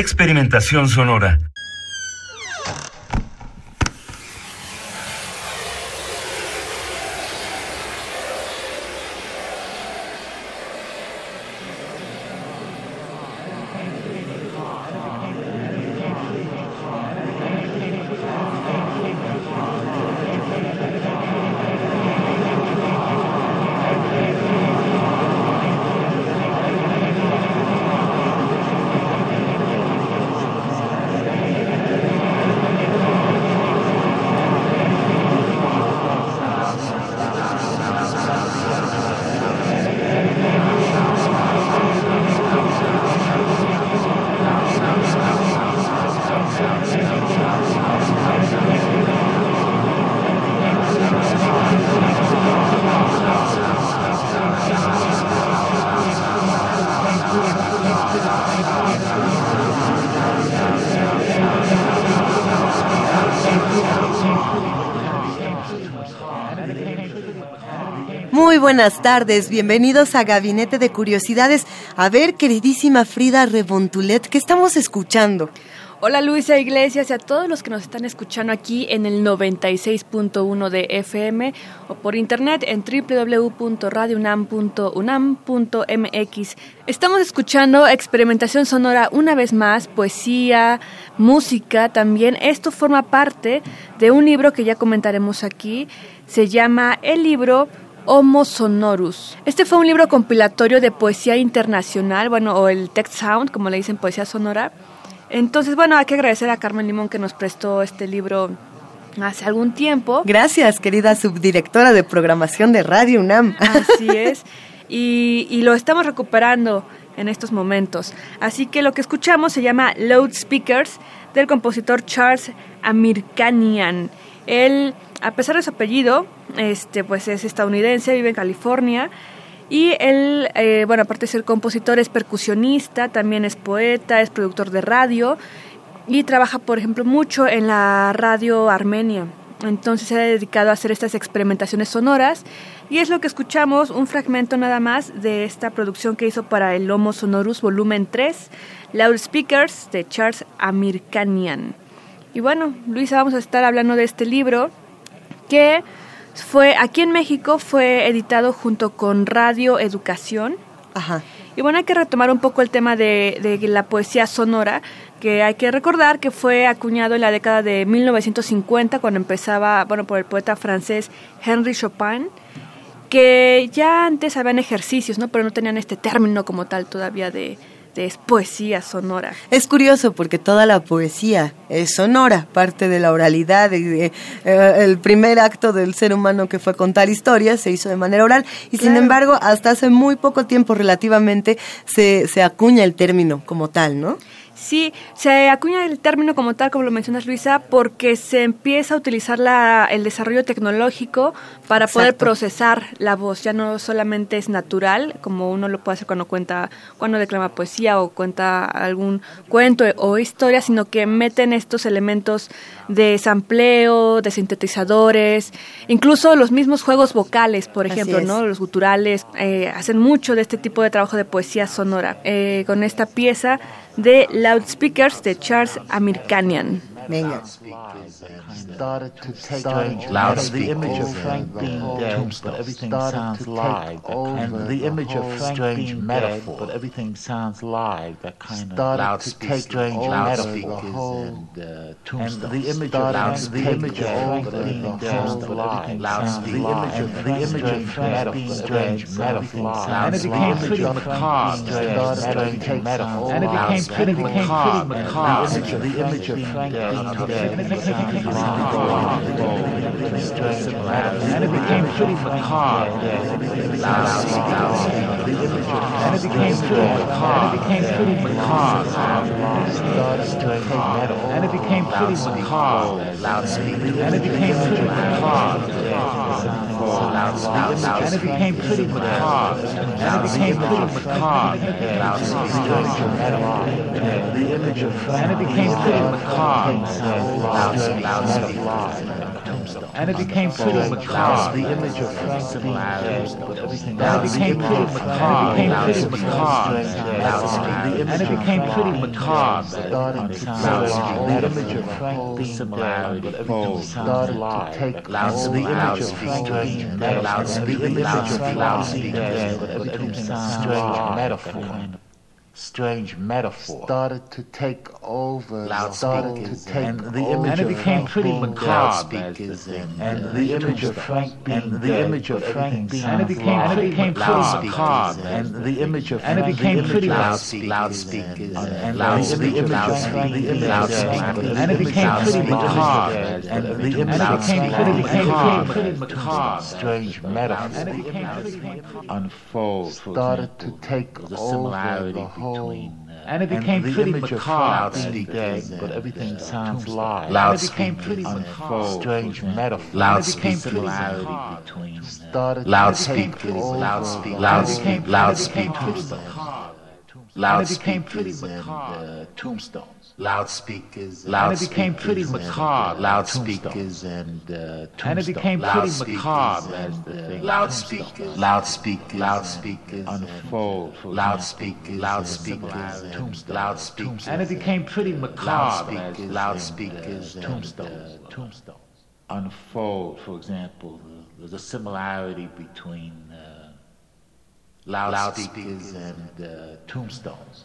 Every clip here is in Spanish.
Experimentación sonora. Buenas tardes, bienvenidos a Gabinete de Curiosidades. A ver, queridísima Frida Rebontulet, ¿qué estamos escuchando? Hola Luisa Iglesias y a todos los que nos están escuchando aquí en el 96.1 de FM o por internet en www.radiounam.unam.mx. Estamos escuchando experimentación sonora una vez más, poesía, música también. Esto forma parte de un libro que ya comentaremos aquí. Se llama el libro Homo Sonorus. Este fue un libro compilatorio de poesía internacional, bueno, o el text sound, como le dicen, poesía sonora. Entonces, bueno, hay que agradecer a Carmen Limón que nos prestó este libro hace algún tiempo. Gracias, querida subdirectora de programación de Radio UNAM. Así es. Y, y lo estamos recuperando en estos momentos. Así que lo que escuchamos se llama Loudspeakers del compositor Charles Amirkanian. Él, a pesar de su apellido, este, pues es estadounidense, vive en California. Y él, eh, bueno, aparte de ser compositor, es percusionista, también es poeta, es productor de radio y trabaja, por ejemplo, mucho en la radio armenia. Entonces se ha dedicado a hacer estas experimentaciones sonoras y es lo que escuchamos, un fragmento nada más de esta producción que hizo para el Homo Sonorus Volumen 3, Loudspeakers de Charles Amirkanian. Y bueno, Luisa, vamos a estar hablando de este libro que fue aquí en México fue editado junto con Radio Educación. Ajá. Y bueno, hay que retomar un poco el tema de, de, la poesía sonora, que hay que recordar que fue acuñado en la década de 1950, cuando empezaba, bueno, por el poeta francés Henri Chopin, que ya antes habían ejercicios, ¿no? Pero no tenían este término como tal todavía de, de es poesía sonora. Es curioso porque toda la poesía es sonora, parte de la oralidad, de, eh, el primer acto del ser humano que fue contar historias se hizo de manera oral y claro. sin embargo hasta hace muy poco tiempo relativamente se, se acuña el término como tal, ¿no? Sí, se acuña el término como tal, como lo mencionas Luisa, porque se empieza a utilizar la, el desarrollo tecnológico para Exacto. poder procesar la voz. Ya no solamente es natural, como uno lo puede hacer cuando cuenta, cuando declama poesía o cuenta algún cuento o historia, sino que meten estos elementos de sampleo, de sintetizadores, incluso los mismos juegos vocales, por ejemplo, ¿no? Los guturales, eh, hacen mucho de este tipo de trabajo de poesía sonora. Eh, con esta pieza de Loudspeakers de Charles Amirkanian. Venga. started to take loudspeakers. The image of Frank being dead, but everything sounds live. And the image of Frank being dead, but everything sounds live. That kind of loudspeakers, strange loudspeakers, and uh, and the image of Frank, the image of Frank being dead, but everything sounds live. The image of Frank being strange metaphor. And it became pretty macabre. Strange metaphor. And it became pretty macabre. The image of Frank being And it became pretty macabre. And it became pretty macabre. And it became pretty macabre. And it became pretty macabre. And it became pretty macabre. And it became pretty macabre. And it became pretty macabre. The image of and it became pretty macabre. And it became pretty macabre. The image of Frank And it became pretty macabre. Became pretty macabre. And it became pretty macabre. starting to The image of Frank being similarity started to take the image of Frank being dead. The image of Frank being dead. Everything sounds strange metaphor strange metaphor. Started to take over started to take and the image and it became pretty macabre and the image of Frank being and the image of Frank and it became and it became pretty macabre and the image of and it became pretty loudspeakers and the image of Frank the image and it became pretty macabre. and the image became pretty became pretty macabre. Strange metaphor. Unfold started to take the whole. And it became and pretty macabre. Day, but everything sounds live. Loud and it became pretty macabre. Strange metaphor. Loud similarity between. Started loud speak. Loud speak. Loud speak. Loud speak. Loud speak. Loud speak. Loud speak. Loud speak. Loud speak. Loud speak. Loud speak. Loud speak. Loud speak. Loud speak. Loud speak. Loud speak. Loud speak. Loud speak loudspeakers, and it became pretty macabre. Loudspeakers and uh, and it became pretty macabre as the thing. Loudspeakers, loudspeakers, loudspeakers unfold. Loudspeakers, loudspeakers, loudspeakers, and it became pretty macabre as loudspeakers, tombstones, tombstones unfold. For example, there's a similarity between uh, loudspeakers and uh, tombstones.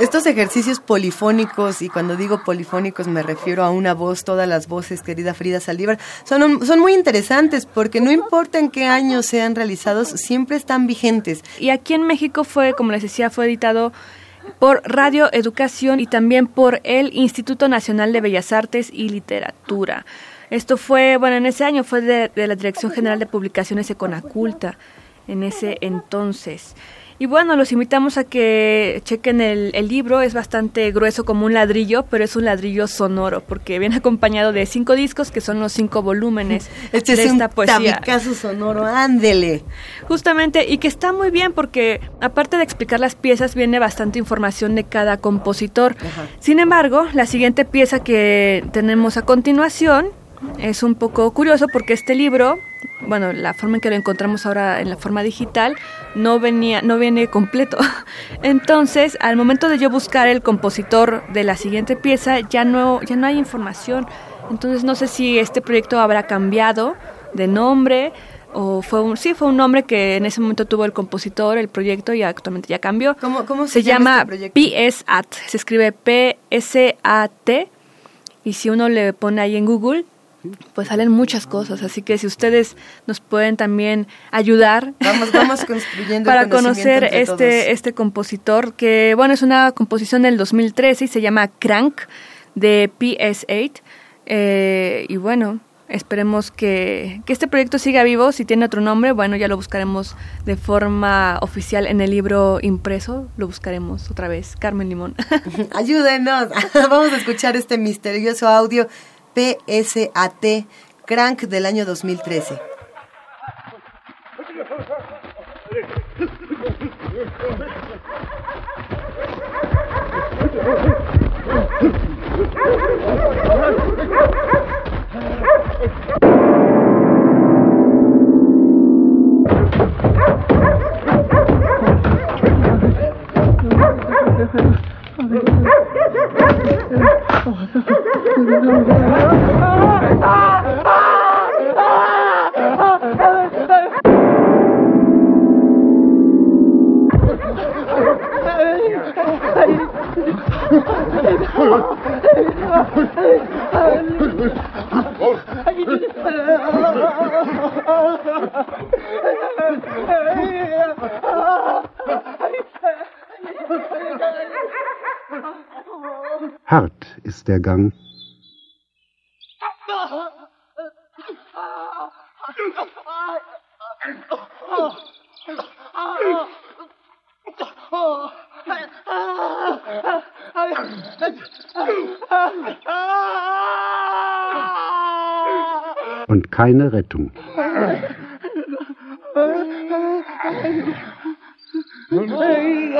Estos ejercicios polifónicos, y cuando digo polifónicos me refiero a una voz, todas las voces, querida Frida Saldívar, son, son muy interesantes porque no importa en qué año sean realizados, siempre están vigentes. Y aquí en México fue, como les decía, fue editado por Radio Educación y también por el Instituto Nacional de Bellas Artes y Literatura. Esto fue, bueno, en ese año fue de, de la Dirección General de Publicaciones Econaculta, en ese entonces. Y bueno, los invitamos a que chequen el, libro, es bastante grueso como un ladrillo, pero es un ladrillo sonoro, porque viene acompañado de cinco discos, que son los cinco volúmenes este de es esta un poesía. sonoro, ándele. Justamente, y que está muy bien, porque aparte de explicar las piezas, viene bastante información de cada compositor. Sin embargo, la siguiente pieza que tenemos a continuación es un poco curioso, porque este libro bueno, la forma en que lo encontramos ahora en la forma digital no venía, no viene completo. Entonces, al momento de yo buscar el compositor de la siguiente pieza, ya no, ya no hay información. Entonces no sé si este proyecto habrá cambiado de nombre o fue un, sí fue un nombre que en ese momento tuvo el compositor, el proyecto y actualmente ya cambió. ¿Cómo, cómo se, se, llama, llama este PSAT, se escribe P S A T y si uno le pone ahí en Google pues salen muchas cosas, así que si ustedes nos pueden también ayudar vamos, vamos construyendo para conocer este, este compositor, que bueno, es una composición del 2013 y se llama Crank de PS8, eh, y bueno, esperemos que, que, este proyecto siga vivo, si tiene otro nombre, bueno, ya lo buscaremos de forma oficial en el libro impreso, lo buscaremos otra vez, Carmen Limón. Ayúdenos, vamos a escuchar este misterioso audio PSAT Crank del año 2013. Hart ist der Gang. Und keine Rettung. Hey!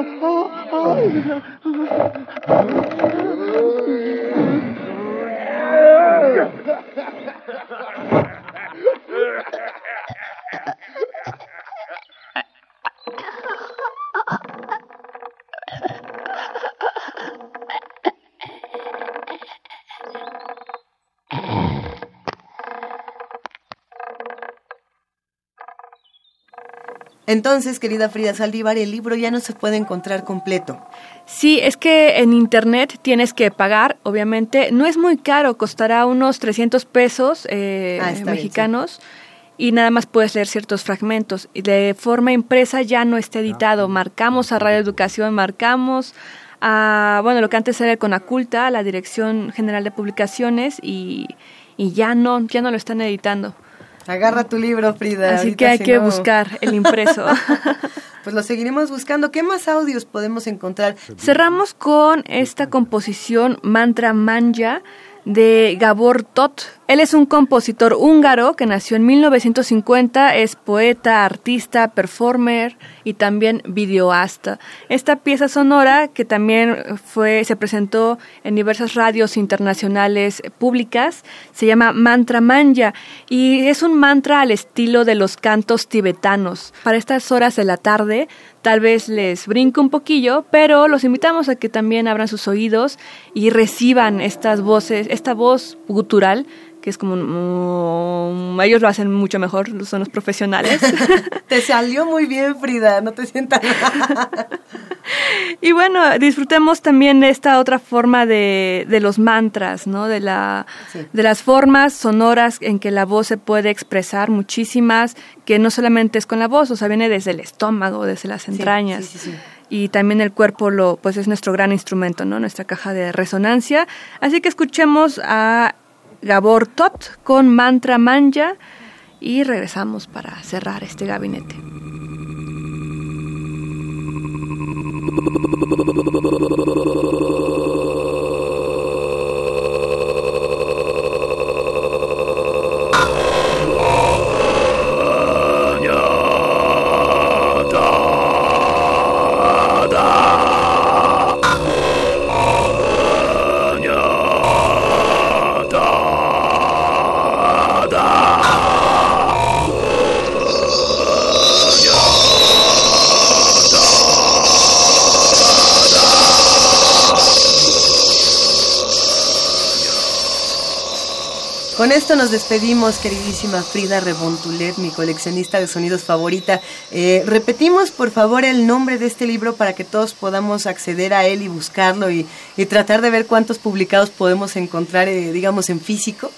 Entonces, querida Frida Saldívar, el libro ya no se puede encontrar completo. Sí, es que en internet tienes que pagar, obviamente. No es muy caro, costará unos 300 pesos eh, ah, mexicanos. Y nada más puedes leer ciertos fragmentos. Y de forma impresa ya no está editado. Marcamos a Radio Educación, marcamos a, bueno, lo que antes era con Aculta, la Dirección General de Publicaciones, y, y ya no, ya no lo están editando. Agarra tu libro, Frida. Así que hay que buscar el impreso. pues lo seguiremos buscando. ¿Qué más audios podemos encontrar? Cerramos con esta composición Mantra Manja de Gabor Tot. Él es un compositor húngaro que nació en 1950, es poeta, artista, performer y también videoasta. Esta pieza sonora que también fue se presentó en diversas radios internacionales públicas se llama Mantra Manja y es un mantra al estilo de los cantos tibetanos. Para estas horas de la tarde tal vez les brinque un poquillo, pero los invitamos a que también abran sus oídos y reciban estas voces, esta voz gutural que es como ellos lo hacen mucho mejor, son los profesionales. te salió muy bien, Frida, no te sientas. y bueno, disfrutemos también esta otra forma de, de los mantras, ¿no? De la de las formas sonoras en que la voz se puede expresar muchísimas, que no solamente es con la voz, o sea, viene desde el estómago, desde las entrañas. Y también el cuerpo lo pues es nuestro gran instrumento, ¿no? Nuestra caja de resonancia. Así que escuchemos a Gabor Tot con Mantra Manja y regresamos para cerrar este gabinete. Con esto nos despedimos, queridísima Frida Rebontulet, mi coleccionista de sonidos favorita. Eh, repetimos, por favor, el nombre de este libro para que todos podamos acceder a él y buscarlo y, tratar de ver cuántos publicados podemos encontrar, eh, digamos, en físico.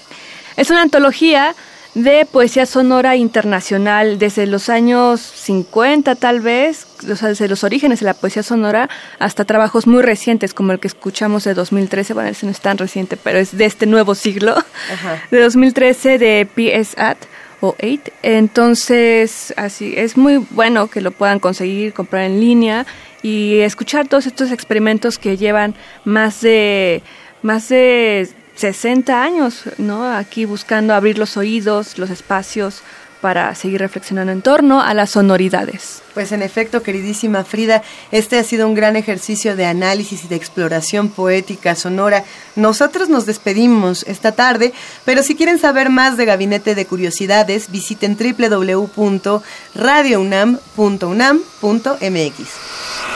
Es una antología de poesía sonora internacional desde los años 50 tal vez, desde los orígenes de la poesía sonora hasta trabajos muy recientes como el que escuchamos de 2013, bueno, ese no es tan reciente, pero es de este nuevo siglo, de 2013 de PSAT o 8. Entonces, así es muy bueno que lo puedan conseguir, comprar en línea y escuchar todos estos experimentos que llevan más de más de 60 años, ¿no? Aquí buscando abrir los oídos, los espacios para seguir reflexionando en torno a las sonoridades. Pues en efecto, queridísima Frida, este ha sido un gran ejercicio de análisis y de exploración poética sonora. Nosotros nos despedimos esta tarde, pero si quieren saber más de Gabinete de Curiosidades, visiten www.radiounam.unam.mx.